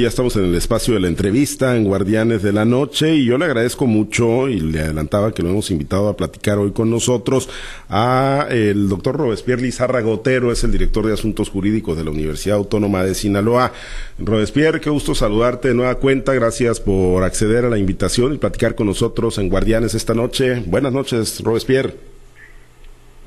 Ya estamos en el espacio de la entrevista en Guardianes de la Noche y yo le agradezco mucho y le adelantaba que lo hemos invitado a platicar hoy con nosotros a el doctor Robespierre Lizarra Gotero, es el director de Asuntos Jurídicos de la Universidad Autónoma de Sinaloa. Robespierre, qué gusto saludarte de nueva cuenta, gracias por acceder a la invitación y platicar con nosotros en Guardianes esta noche. Buenas noches, Robespierre.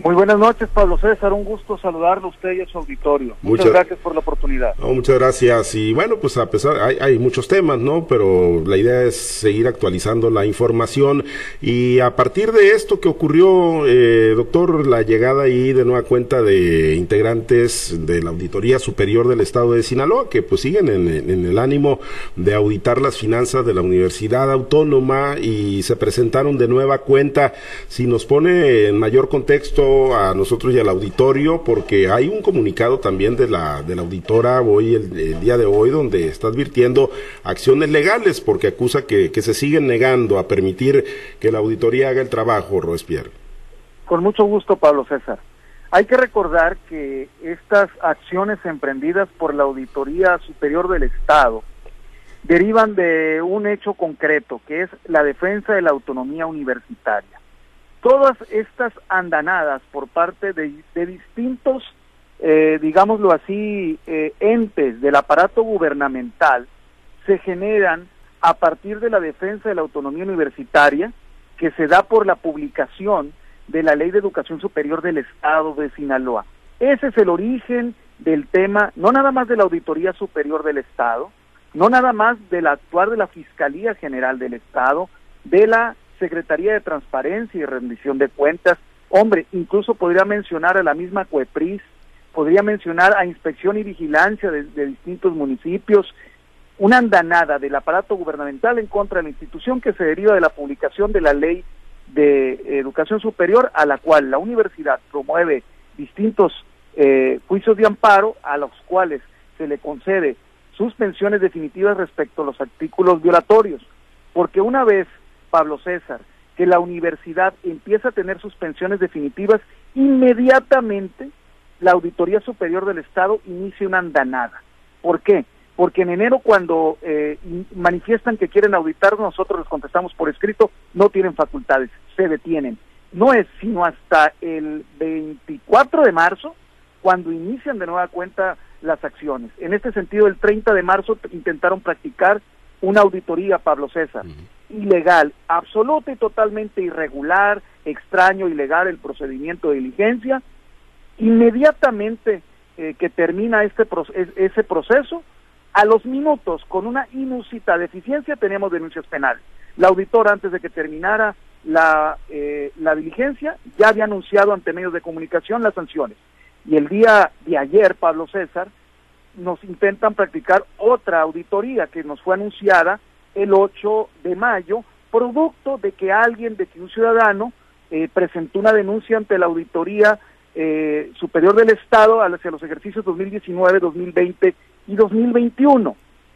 Muy buenas noches, Pablo César. Un gusto saludarlo a usted y a su auditorio. Muchas, gracias por la oportunidad. muchas gracias. Y bueno, pues a pesar, hay, hay, muchos temas, ¿no? Pero la idea es seguir actualizando la información. Y a partir de esto que ocurrió, eh, doctor, la llegada ahí de nueva cuenta de integrantes de la Auditoría Superior del Estado de Sinaloa, que pues siguen en, en el ánimo de auditar las finanzas de la Universidad Autónoma y se presentaron de nueva cuenta. Si nos pone en mayor contexto, a nosotros y al auditorio porque hay un comunicado también de la, de la auditora hoy, el, día de hoy, donde está advirtiendo acciones legales porque acusa que, que se siguen negando a permitir que la auditoría haga el trabajo, Robespierre. Con mucho gusto, Pablo César. Hay que recordar que estas acciones emprendidas por la Auditoría Superior del Estado derivan de un hecho concreto, que es la defensa de la autonomía universitaria todas estas andanadas por parte de, distintos, eh, digámoslo así, eh, entes del aparato gubernamental se generan a partir de la defensa de la autonomía universitaria que se da por la publicación de la Ley de Educación Superior del Estado de Sinaloa. Ese es el origen del tema, no nada más de la Auditoría Superior del Estado, no nada más del actuar de la Fiscalía General del Estado, de la Secretaría de Transparencia y Rendición de Cuentas, hombre, incluso podría mencionar a la misma COEPRIS, podría mencionar a Inspección y Vigilancia de, distintos municipios, una andanada del aparato gubernamental en contra de la institución que se deriva de la publicación de la ley de educación superior a la cual la universidad promueve distintos eh, juicios de amparo a los cuales se le concede suspensiones definitivas respecto a los artículos violatorios, porque una vez Pablo César, que la universidad empieza a tener suspensiones definitivas, inmediatamente la Auditoría Superior del Estado inicia una andanada. ¿Por qué? Porque en enero cuando eh, manifiestan que quieren auditar, nosotros les contestamos por escrito, no tienen facultades, se detienen. No es sino hasta el 24 de marzo cuando inician de nueva cuenta las acciones. En este sentido, el 30 de marzo intentaron practicar una auditoría, Pablo César ilegal, absoluta y totalmente irregular, extraño, ilegal el procedimiento de diligencia. Inmediatamente eh, que termina este ese proceso, a los minutos, con una inusita deficiencia, tenemos denuncias penales. La auditora, antes de que terminara la, eh, la diligencia, ya había anunciado ante medios de comunicación las sanciones. Y el día de ayer, Pablo César, nos intentan practicar otra auditoría que nos fue anunciada el 8 de mayo, producto de que alguien, de que un ciudadano eh, presentó una denuncia ante la Auditoría eh, Superior del Estado hacia los ejercicios 2019, 2020 y 2021.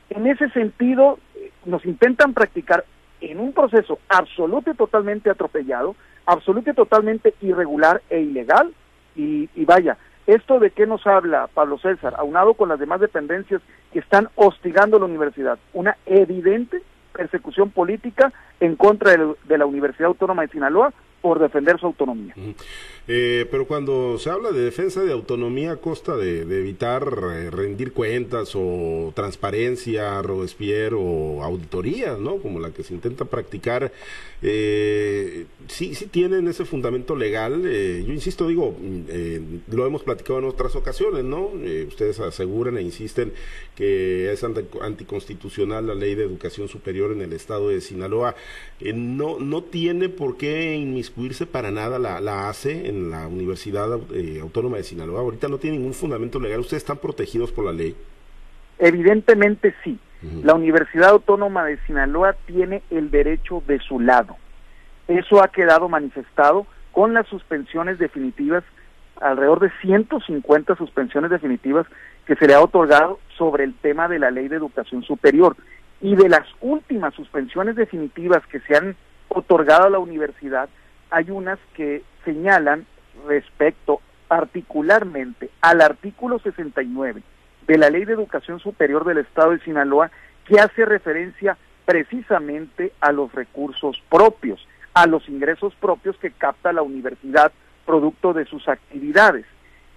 En ese sentido, eh, nos intentan practicar en un proceso absoluto y totalmente atropellado, absoluto y totalmente irregular e ilegal, y, y vaya, ¿Esto de qué nos habla Pablo César, aunado con las demás dependencias que están hostigando la universidad? Una evidente persecución política en contra de la Universidad Autónoma de Sinaloa por defender su autonomía. Eh, pero cuando se habla de defensa de autonomía a costa de, evitar eh, rendir cuentas o transparencia, Robespierre o auditorías, ¿no? Como la que se intenta practicar, eh, sí, sí tienen ese fundamento legal. Eh, yo insisto, digo, mm, lo hemos platicado en otras ocasiones, ¿no? ustedes aseguran e insisten que es anticonstitucional la ley de educación superior en el estado de Sinaloa. no, no tiene por qué inmiscuirse para nada la, la ACE en la Universidad eh, Autónoma de Sinaloa ahorita no tiene ningún fundamento legal. ¿Ustedes están protegidos por la ley? Evidentemente sí. La Universidad Autónoma de Sinaloa tiene el derecho de su lado. Eso ha quedado manifestado con las suspensiones definitivas, alrededor de 150 suspensiones definitivas que se le ha otorgado sobre el tema de la ley de educación superior. Y de las últimas suspensiones definitivas que se han otorgado a la universidad, hay unas que señalan respecto particularmente al artículo 69 de la Ley de Educación Superior del Estado de Sinaloa que hace referencia precisamente a los recursos propios, a los ingresos propios que capta la universidad producto de sus actividades.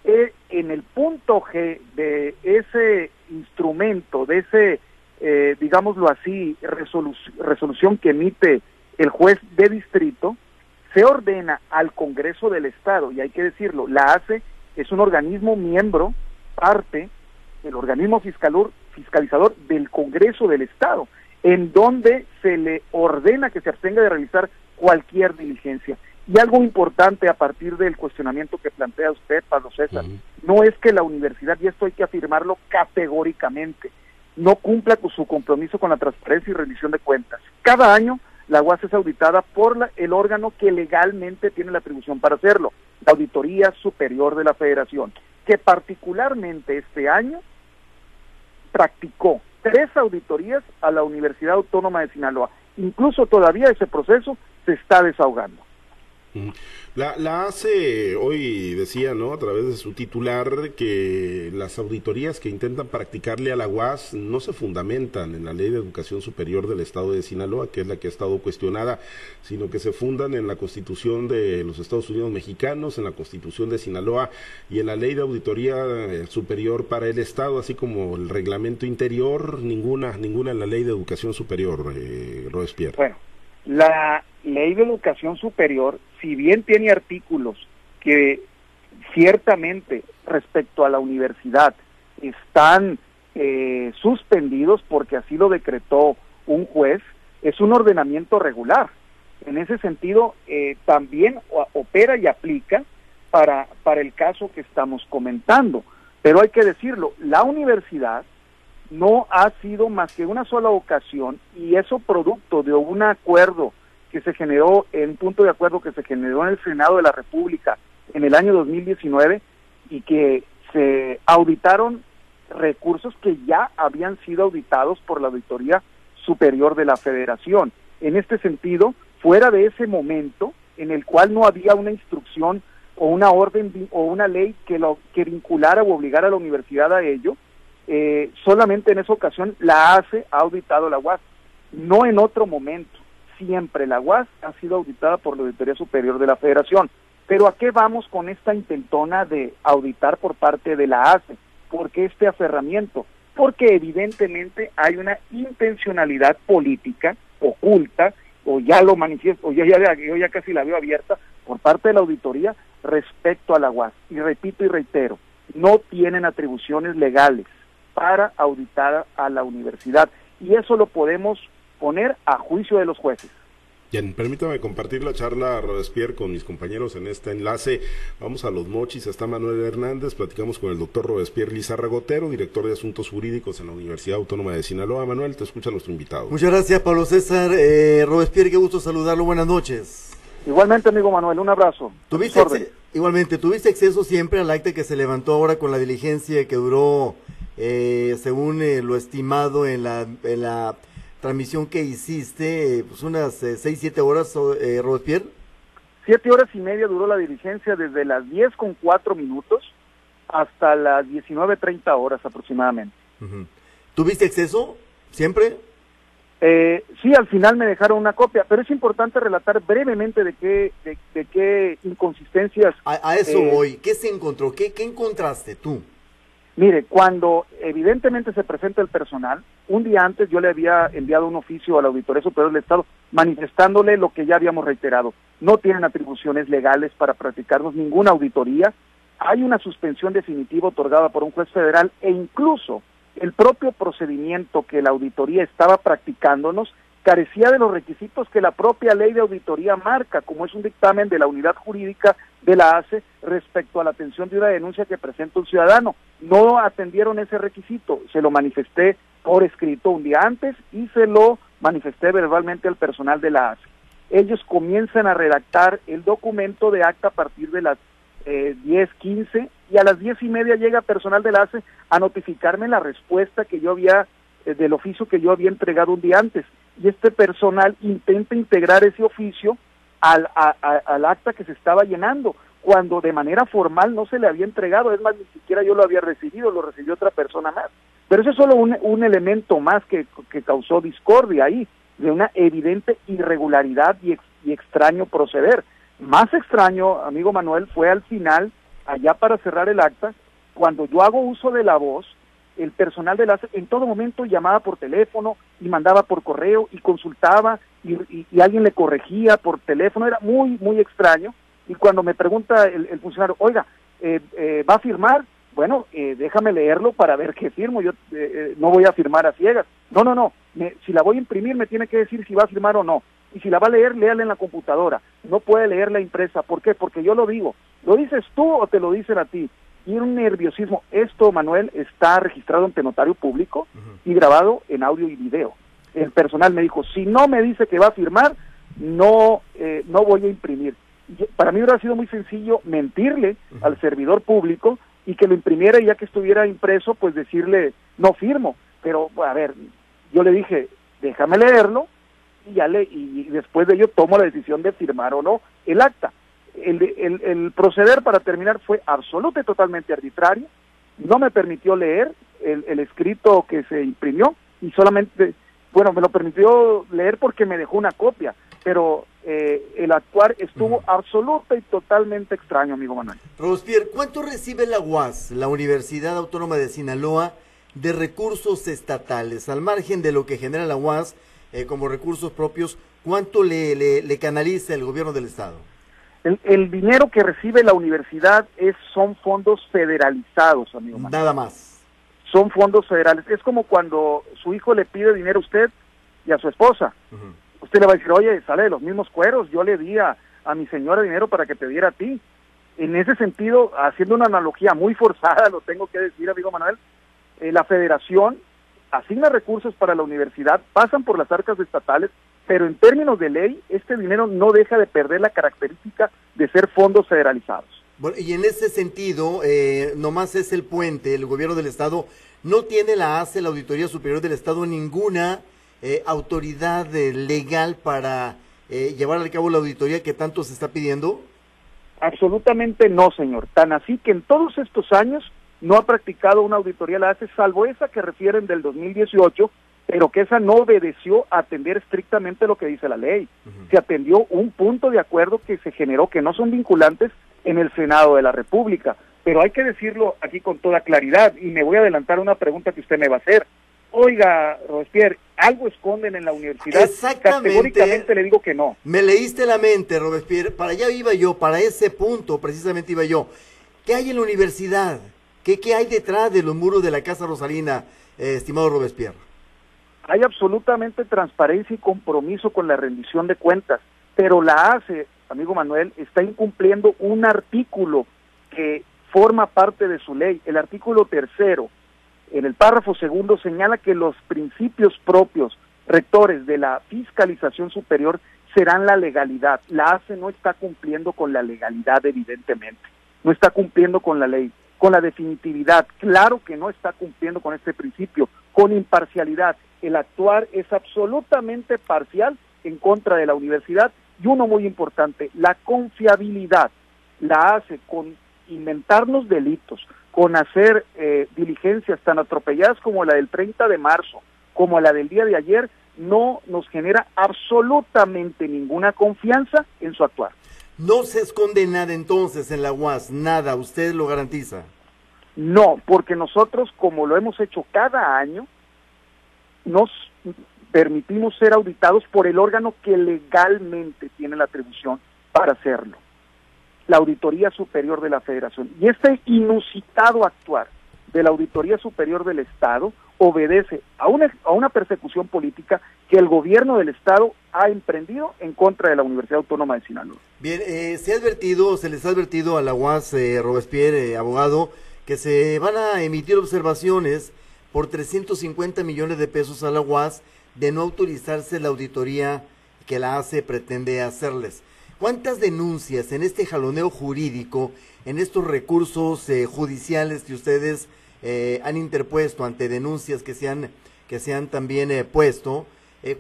Eh, en el punto G de ese instrumento, de ese, eh, digámoslo así, resolución que emite el juez de distrito, se ordena al Congreso del Estado, y hay que decirlo, la ACE es un organismo miembro, parte, el organismo fiscalizador del Congreso del Estado, en donde se le ordena que se abstenga de realizar cualquier diligencia. Y algo importante a partir del cuestionamiento que plantea usted, Pablo César, no es que la universidad, y esto hay que afirmarlo categóricamente, no cumpla con su compromiso con la transparencia y rendición de cuentas. Cada año la UAS es auditada por el órgano que legalmente tiene la atribución para hacerlo, la Auditoría Superior de la Federación, que particularmente este año practicó tres auditorías a la Universidad Autónoma de Sinaloa. Incluso todavía ese proceso se está desahogando. La, la hace hoy decía, ¿no? A través de su titular que las auditorías que intentan practicarle a la UAS no se fundamentan en la Ley de Educación Superior del Estado de Sinaloa, que es la que ha estado cuestionada, sino que se fundan en la Constitución de los Estados Unidos Mexicanos, en la Constitución de Sinaloa y en la Ley de Auditoría eh, Superior para el Estado, así como el reglamento interior, ninguna, ninguna en la Ley de Educación Superior, eh, Robespierre. Bueno, la ley de educación superior, si bien tiene artículos que ciertamente respecto a la universidad están eh, suspendidos porque así lo decretó un juez, es un ordenamiento regular. En ese sentido, eh, también opera y aplica para, para el caso que estamos comentando. Pero hay que decirlo, la universidad no ha sido más que una sola ocasión y eso producto de un acuerdo que se generó, en punto de acuerdo que se generó en el Senado de la República en el año 2019 y que se auditaron recursos que ya habían sido auditados por la Auditoría Superior de la Federación. En este sentido, fuera de ese momento en el cual no había una instrucción o una orden o una ley que lo que vinculara o obligara a la universidad a ello, eh, solamente en esa ocasión la ACE ha auditado la UAS, no en otro momento. Siempre la UAS ha sido auditada por la Auditoría Superior de la Federación. Pero ¿a qué vamos con esta intentona de auditar por parte de la ACE? ¿Por qué este aferramiento? Porque evidentemente hay una intencionalidad política oculta, o ya lo manifiesto, o ya, ya, yo ya casi la veo abierta, por parte de la auditoría respecto a la UAS. Y repito y reitero, no tienen atribuciones legales para auditar a la universidad. Y eso lo podemos poner a juicio de los jueces. Bien, permítame compartir la charla Robespierre con mis compañeros en este enlace. Vamos a los mochis, está Manuel Hernández, platicamos con el doctor Robespierre Lizarra Gotero, director de Asuntos Jurídicos en la Universidad Autónoma de Sinaloa. Manuel, te escucha nuestro invitado. Muchas gracias, Pablo César. Eh, Robespierre, qué gusto saludarlo, buenas noches. Igualmente, amigo Manuel, un abrazo. ¿Tuviste igualmente, ¿tuviste acceso siempre al acta que se levantó ahora con la diligencia que duró eh, según eh, lo estimado en la, en la transmisión que hiciste, pues unas eh, 6, 7 horas, eh, Robespierre. Siete horas y media duró la diligencia desde las 10 con 4 minutos hasta las 19.30 horas aproximadamente. ¿Tuviste acceso siempre? Eh, sí, al final me dejaron una copia, pero es importante relatar brevemente de qué, de, qué inconsistencias. A, eso eh, voy. ¿Qué se encontró? ¿Qué, ¿Qué encontraste tú? Mire, cuando evidentemente se presenta el personal, un día antes yo le había enviado un oficio a la Auditoría Superior del Estado manifestándole lo que ya habíamos reiterado. No tienen atribuciones legales para practicarnos ninguna auditoría. Hay una suspensión definitiva otorgada por un juez federal e incluso el propio procedimiento que la auditoría estaba practicándonos carecía de los requisitos que la propia ley de auditoría marca, como es un dictamen de la unidad jurídica de la ACE respecto a la atención de una denuncia que presenta un ciudadano. No atendieron ese requisito, se lo manifesté por escrito un día antes y se lo manifesté verbalmente al personal de la ACE. Ellos comienzan a redactar el documento de acta a partir de las eh, 10, 15 y a las diez y media llega personal de la ACE a notificarme la respuesta que yo había, eh, del oficio que yo había entregado un día antes y este personal intenta integrar ese oficio al, al acta que se estaba llenando, cuando de manera formal no se le había entregado, es más, ni siquiera yo lo había recibido, lo recibió otra persona más. Pero eso es solo un, un elemento más que, que, causó discordia ahí, de una evidente irregularidad y, y extraño proceder. Más extraño, amigo Manuel, fue al final, allá para cerrar el acta, cuando yo hago uso de la voz, el personal de la en todo momento llamaba por teléfono y mandaba por correo y consultaba y, alguien le corregía por teléfono, era muy, muy extraño. Y cuando me pregunta el, funcionario, oiga, eh, eh, ¿va a firmar? Bueno, eh, déjame leerlo para ver qué firmo, yo no voy a firmar a ciegas. No, no, no, me, si la voy a imprimir me tiene que decir si va a firmar o no. Y si la va a leer, léala en la computadora. No puede leer la impresa. ¿Por qué? Porque yo lo digo. ¿Lo dices tú o te lo dicen a ti? Y un nerviosismo. Esto, Manuel, está registrado ante notario público y grabado en audio y video. El personal me dijo, si no me dice que va a firmar, no, eh, no voy a imprimir. para mí hubiera sido muy sencillo mentirle al servidor público y que lo imprimiera y ya que estuviera impreso, pues decirle, no firmo. Pero, a ver, yo le dije, déjame leerlo y ya le, y después de ello tomo la decisión de firmar o no el acta el, el, proceder para terminar fue absoluto y totalmente arbitrario, no me permitió leer el, el escrito que se imprimió y solamente, bueno, me lo permitió leer porque me dejó una copia, pero eh, el actuar estuvo absoluto y totalmente extraño, amigo Manuel. Robespierre, ¿cuánto recibe la UAS, la Universidad Autónoma de Sinaloa, de recursos estatales? Al margen de lo que genera la UAS eh, como recursos propios, ¿cuánto le, le, le canaliza el gobierno del Estado? El, dinero que recibe la universidad es son fondos federalizados, amigo. Nada más. Son fondos federales. Es como cuando su hijo le pide dinero a usted y a su esposa. Usted le va a decir, oye, sale de los mismos cueros, yo le di a, mi señora dinero para que te diera a ti. En ese sentido, haciendo una analogía muy forzada, lo tengo que decir, amigo Manuel, eh, la federación asigna recursos para la universidad, pasan por las arcas estatales pero en términos de ley, este dinero no deja de perder la característica de ser fondos federalizados. Bueno, y en ese sentido, eh, nomás es el puente, el gobierno del Estado no tiene la ACE, la Auditoría Superior del Estado, ninguna eh, autoridad eh, legal para eh, llevar al cabo la auditoría que tanto se está pidiendo. Absolutamente no, señor. Tan así que en todos estos años no ha practicado una auditoría la ACE, salvo esa que refieren del 2018, pero que esa no obedeció a atender estrictamente lo que dice la ley. Se atendió un punto de acuerdo que se generó, que no son vinculantes en el Senado de la República. Pero hay que decirlo aquí con toda claridad, y me voy a adelantar una pregunta que usted me va a hacer. Oiga, Robespierre, ¿algo esconden en la universidad? Exactamente. Categóricamente le digo que no. Me leíste la mente, Robespierre. Para allá iba yo, para ese punto precisamente iba yo. ¿Qué hay en la universidad? ¿Qué, qué hay detrás de los muros de la Casa Rosalina, eh, estimado Robespierre? Hay absolutamente transparencia y compromiso con la rendición de cuentas, pero la ACE, amigo Manuel, está incumpliendo un artículo que forma parte de su ley. El artículo tercero, en el párrafo segundo, señala que los principios propios rectores de la fiscalización superior serán la legalidad. La ACE no está cumpliendo con la legalidad, evidentemente. No está cumpliendo con la ley, con la definitividad. Claro que no está cumpliendo con este principio, con imparcialidad el actuar es absolutamente parcial en contra de la universidad y uno muy importante, la confiabilidad la hace con inventarnos delitos, con hacer eh, diligencias tan atropelladas como la del 30 de marzo, como la del día de ayer, no nos genera absolutamente ninguna confianza en su actuar. No se esconde nada entonces en la UAS, nada, usted lo garantiza. No, porque nosotros, como lo hemos hecho cada año, nos permitimos ser auditados por el órgano que legalmente tiene la atribución para hacerlo, la Auditoría Superior de la Federación. Y este inusitado actuar de la Auditoría Superior del Estado obedece a una, a una persecución política que el gobierno del Estado ha emprendido en contra de la Universidad Autónoma de Sinaloa. Bien, eh, se ha advertido, se les ha advertido a la UAS, eh, Robespierre, eh, abogado, que se van a emitir observaciones por 350 millones de pesos a la UAS de no autorizarse la auditoría que la ACE pretende hacerles. ¿Cuántas denuncias en este jaloneo jurídico, en estos recursos eh, judiciales que ustedes eh, han interpuesto ante denuncias que se han, que se han también eh, puesto,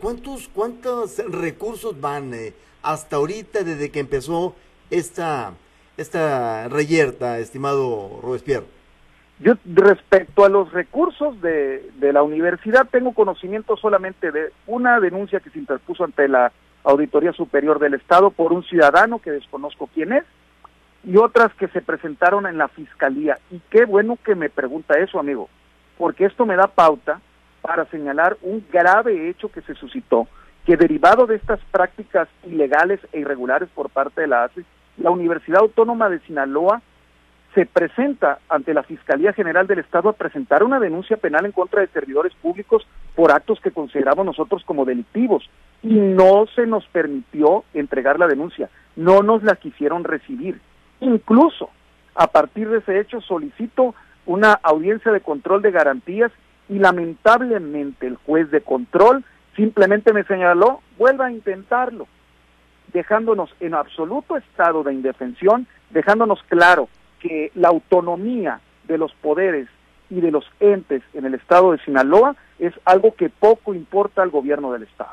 ¿cuántos, ¿cuántos recursos van hasta ahorita desde que empezó esta, esta reyerta, estimado Robespierre? Yo respecto a los recursos de, de la universidad tengo conocimiento solamente de una denuncia que se interpuso ante la Auditoría Superior del Estado por un ciudadano que desconozco quién es y otras que se presentaron en la Fiscalía. Y qué bueno que me pregunta eso, amigo, porque esto me da pauta para señalar un grave hecho que se suscitó, que derivado de estas prácticas ilegales e irregulares por parte de la ACE, la Universidad Autónoma de Sinaloa se presenta ante la Fiscalía General del Estado a presentar una denuncia penal en contra de servidores públicos por actos que consideramos nosotros como delictivos y no se nos permitió entregar la denuncia, no nos la quisieron recibir. Incluso a partir de ese hecho solicito una audiencia de control de garantías y lamentablemente el juez de control simplemente me señaló, vuelva a intentarlo, dejándonos en absoluto estado de indefensión, dejándonos claro que la autonomía de los poderes y de los entes en el estado de Sinaloa es algo que poco importa al gobierno del estado.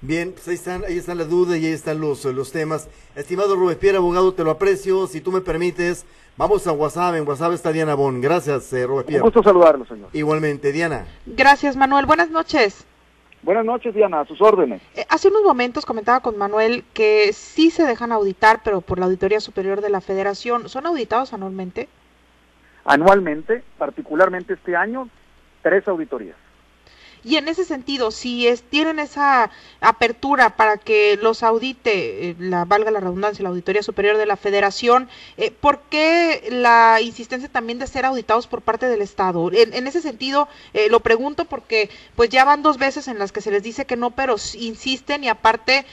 Bien, pues ahí están, ahí están las dudas y ahí están los, los temas. Estimado Robespierre, abogado, te lo aprecio. Si tú me permites, vamos a WhatsApp. En WhatsApp está Diana Bon. Gracias, eh, Robespierre. Un gusto saludarlo, señor. Igualmente, Diana. Gracias, Manuel. Buenas noches. Buenas noches, Diana, a sus órdenes. Eh, hace unos momentos comentaba con Manuel que sí se dejan auditar, pero por la Auditoría Superior de la Federación. ¿Son auditados anualmente? Anualmente, particularmente este año, tres auditorías. Y en ese sentido, si es, tienen esa apertura para que los audite, eh, la valga la redundancia, la Auditoría Superior de la Federación, eh, ¿por qué la insistencia también de ser auditados por parte del Estado? En, ese sentido, eh, lo pregunto porque pues ya van dos veces en las que se les dice que no, pero insisten y aparte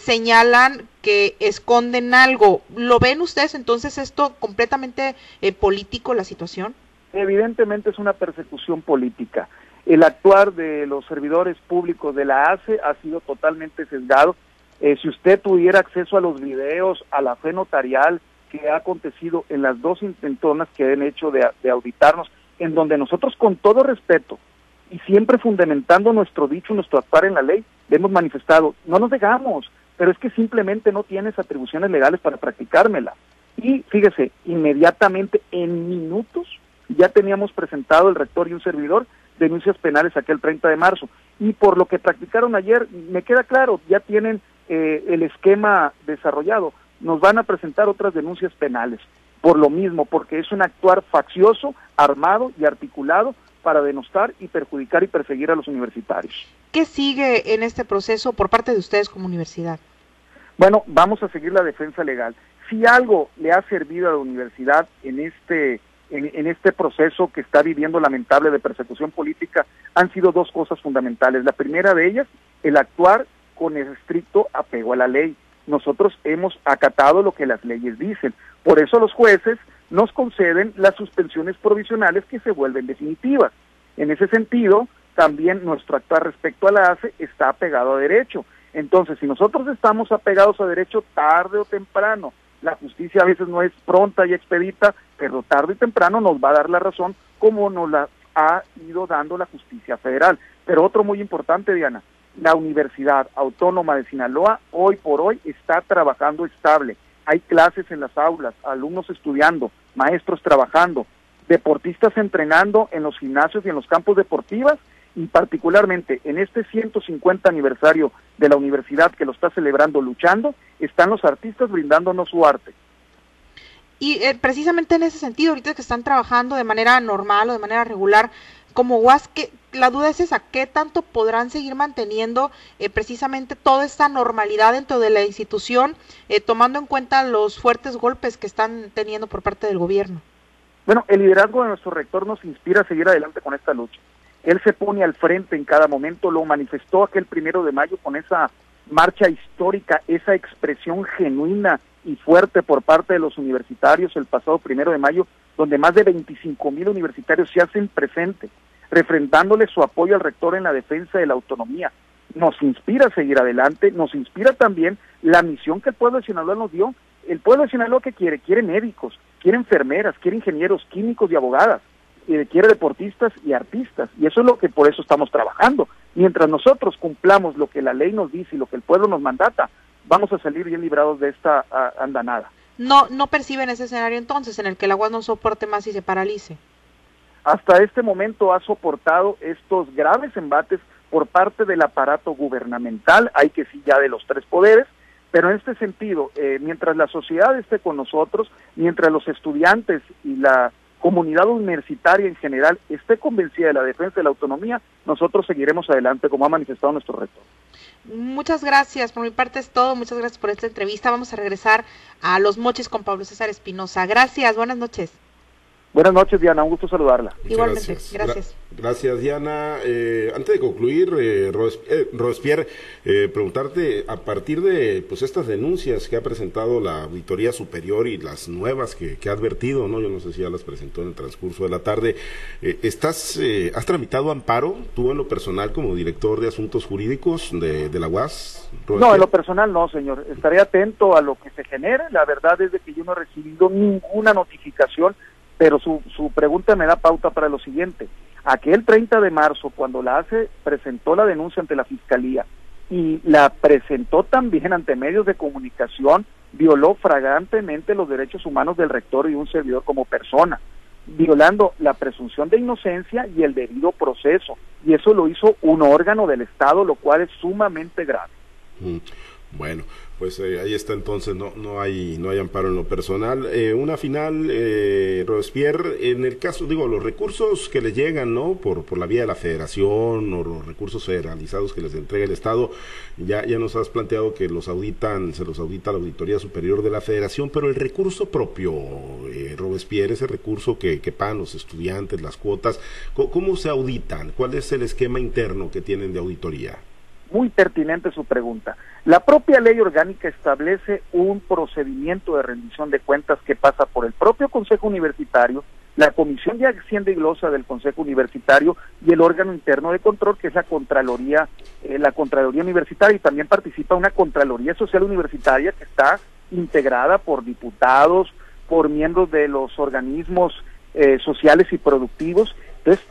señalan que esconden algo. ¿Lo ven ustedes entonces esto completamente político la situación? Evidentemente es una persecución política el actuar de los servidores públicos de la ACE ha sido totalmente sesgado. Eh, si usted tuviera acceso a los videos, a la fe notarial que ha acontecido en las dos intentonas que han hecho de, de auditarnos, en donde nosotros con todo respeto y siempre fundamentando nuestro dicho, nuestro actuar en la ley, hemos manifestado, no nos dejamos, pero es que simplemente no tienes atribuciones legales para practicármela. Y fíjese, inmediatamente en minutos ya teníamos presentado el rector y un servidor denuncias penales aquel 30 de marzo. Y por lo que practicaron ayer, me queda claro, ya tienen eh, el esquema desarrollado. Nos van a presentar otras denuncias penales por lo mismo, porque es un actuar faccioso, armado y articulado para denostar y perjudicar y perseguir a los universitarios. ¿Qué sigue en este proceso por parte de ustedes como universidad? Bueno, vamos a seguir la defensa legal. Si algo le ha servido a la universidad en este en, este proceso que está viviendo lamentable de persecución política han sido dos cosas fundamentales. La primera de ellas, el actuar con el estricto apego a la ley. Nosotros hemos acatado lo que las leyes dicen. Por eso los jueces nos conceden las suspensiones provisionales que se vuelven definitivas. En ese sentido, también nuestro actuar respecto a la ACE está apegado a derecho. Entonces, si nosotros estamos apegados a derecho tarde o temprano, la justicia a veces no es pronta y expedita, pero tarde y temprano nos va a dar la razón como nos la ha ido dando la justicia federal. Pero otro muy importante, Diana, la Universidad Autónoma de Sinaloa hoy por hoy está trabajando estable. Hay clases en las aulas, alumnos estudiando, maestros trabajando, deportistas entrenando en los gimnasios y en los campos deportivos y particularmente en este 150 aniversario de la universidad que lo está celebrando luchando, están los artistas brindándonos su arte. Y eh, precisamente en ese sentido, ahorita que están trabajando de manera normal o de manera regular, como UAS, que la duda es esa, ¿qué tanto podrán seguir manteniendo eh, precisamente toda esta normalidad dentro de la institución, eh, tomando en cuenta los fuertes golpes que están teniendo por parte del gobierno? Bueno, el liderazgo de nuestro rector nos inspira a seguir adelante con esta lucha. Él se pone al frente en cada momento, lo manifestó aquel primero de mayo con esa marcha histórica, esa expresión genuina y fuerte por parte de los universitarios el pasado primero de mayo, donde más de 25 mil universitarios se hacen presentes, refrendándole su apoyo al rector en la defensa de la autonomía. Nos inspira a seguir adelante, nos inspira también la misión que el pueblo de Sinaloa nos dio. El pueblo de Sinaloa que quiere, quiere médicos, quiere enfermeras, quiere ingenieros, químicos y abogadas y quiere deportistas y artistas. Y eso es lo que por eso estamos trabajando. Mientras nosotros cumplamos lo que la ley nos dice y lo que el pueblo nos mandata, vamos a salir bien librados de esta andanada. no, no perciben ese escenario entonces en el que el agua no soporte más y se paralice. Hasta este momento ha soportado estos graves embates por parte del aparato gubernamental, hay que sí ya de los tres poderes, pero en este sentido, eh, mientras la sociedad esté con nosotros, mientras los estudiantes y la comunidad universitaria en general esté convencida de la defensa de la autonomía, nosotros seguiremos adelante como ha manifestado nuestro rector. Muchas gracias, por mi parte es todo, muchas gracias por esta entrevista. Vamos a regresar a Los Moches con Pablo César Espinosa. Gracias, buenas noches. Buenas noches, Diana. Un gusto saludarla. Igualmente, gracias. gracias, Diana. Eh, antes de concluir, eh, eh Robespierre, eh, preguntarte, a partir de pues estas denuncias que ha presentado la Auditoría Superior y las nuevas que, ha advertido, no yo no sé si ya las presentó en el transcurso de la tarde, ¿estás, ¿has tramitado amparo tú en lo personal como director de Asuntos Jurídicos de, de la UAS? No, en lo personal no, señor. Estaré atento a lo que se genere. La verdad es de que yo no he recibido ninguna notificación pero su, su pregunta me da pauta para lo siguiente. Aquel 30 de marzo, cuando la ACE presentó la denuncia ante la Fiscalía y la presentó también ante medios de comunicación, violó fragrantemente los derechos humanos del rector y un servidor como persona, violando la presunción de inocencia y el debido proceso. Y eso lo hizo un órgano del Estado, lo cual es sumamente grave. Mm. Bueno, pues eh, ahí está entonces, no, no, hay, no hay amparo en lo personal. Eh, una final, eh, Robespierre, en el caso, digo, los recursos que le llegan, ¿no? Por, por la vía de la federación o los recursos federalizados que les entrega el Estado, ya, ya nos has planteado que los auditan, se los audita la Auditoría Superior de la Federación, pero el recurso propio, eh, Robespierre, ese recurso que, que pagan los estudiantes, las cuotas, ¿cómo se auditan? ¿Cuál es el esquema interno que tienen de auditoría? Muy pertinente su pregunta. La propia ley orgánica establece un procedimiento de rendición de cuentas que pasa por el propio Consejo Universitario, la Comisión de Hacienda y Glosa del Consejo Universitario y el órgano interno de control que es la Contraloría, eh, la Contraloría Universitaria y también participa una Contraloría Social Universitaria que está integrada por diputados, por miembros de los organismos eh, sociales y productivos. Entonces,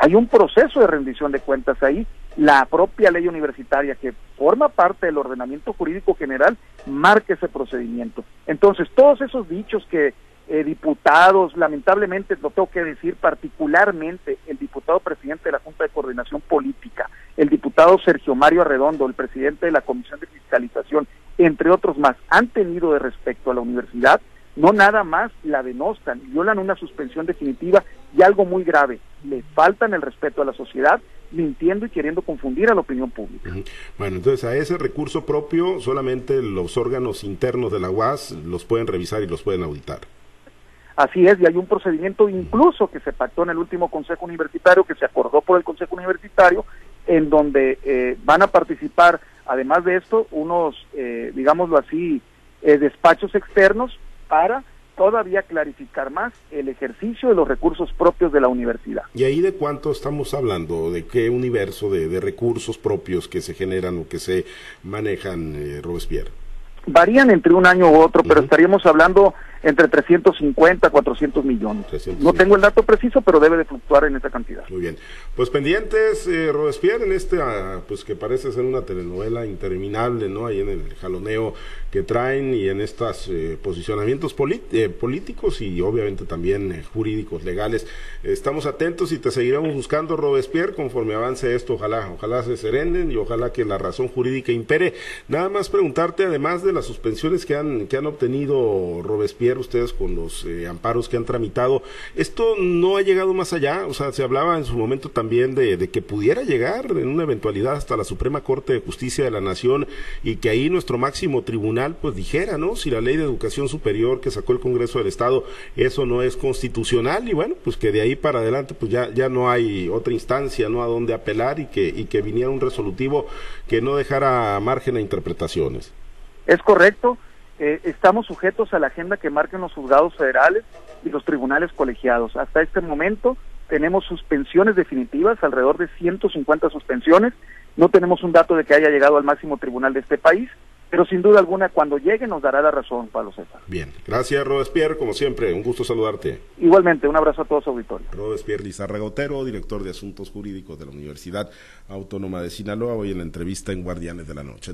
hay un proceso de rendición de cuentas ahí. La propia ley universitaria que forma parte del ordenamiento jurídico general marca ese procedimiento. Entonces, todos esos dichos que eh, diputados, lamentablemente lo tengo que decir, particularmente el diputado presidente de la Junta de Coordinación Política, el diputado Sergio Mario Arredondo, el presidente de la Comisión de Fiscalización, entre otros más, han tenido de respecto a la universidad, no nada más la denostan, violan una suspensión definitiva y algo muy grave, le faltan el respeto a la sociedad, mintiendo y queriendo confundir a la opinión pública. Bueno, entonces a ese recurso propio solamente los órganos internos de la UAS los pueden revisar y los pueden auditar. Así es, y hay un procedimiento incluso que se pactó en el último Consejo Universitario, que se acordó por el Consejo Universitario, en donde eh, van a participar, además de esto, unos, eh, digámoslo así, eh, despachos externos para todavía clarificar más el ejercicio de los recursos propios de la universidad. ¿Y ahí de cuánto estamos hablando? ¿De qué universo de, recursos propios que se generan o que se manejan, eh, Robespierre? Varían entre un año u otro, pero estaríamos hablando entre 350 a 400 millones. No tengo el dato preciso, pero debe de fluctuar en esa cantidad. Muy bien. Pues pendientes, eh, Robespierre, en este, ah, pues que parece ser una telenovela interminable, ¿no? Ahí en el jaloneo que traen y en estos eh, posicionamientos eh, políticos y obviamente también eh, jurídicos, legales. Estamos atentos y te seguiremos buscando, Robespierre, conforme avance esto. Ojalá, ojalá se serenen y ojalá que la razón jurídica impere. Nada más preguntarte, además de las suspensiones que han, que han obtenido Robespierre, ustedes con los eh, amparos que han tramitado, ¿esto no ha llegado más allá? O sea, se hablaba en su momento también de, que pudiera llegar en una eventualidad hasta la Suprema Corte de Justicia de la Nación y que ahí nuestro máximo tribunal pues dijera, ¿no? Si la ley de educación superior que sacó el Congreso del Estado, eso no es constitucional y bueno, pues que de ahí para adelante pues ya, ya no hay otra instancia, ¿no? A donde apelar y que, y que viniera un resolutivo que no dejara margen a interpretaciones. Es correcto. Eh, estamos sujetos a la agenda que marquen los juzgados federales y los tribunales colegiados. Hasta este momento tenemos suspensiones definitivas, alrededor de 150 suspensiones. No tenemos un dato de que haya llegado al máximo tribunal de este país, pero sin duda alguna cuando llegue nos dará la razón, Pablo César. Bien, gracias Robespierre, como siempre, un gusto saludarte. Igualmente, un abrazo a todos auditorio. Robespierre Lizarra Gotero, director de Asuntos Jurídicos de la Universidad Autónoma de Sinaloa, hoy en la entrevista en Guardianes de la Noche.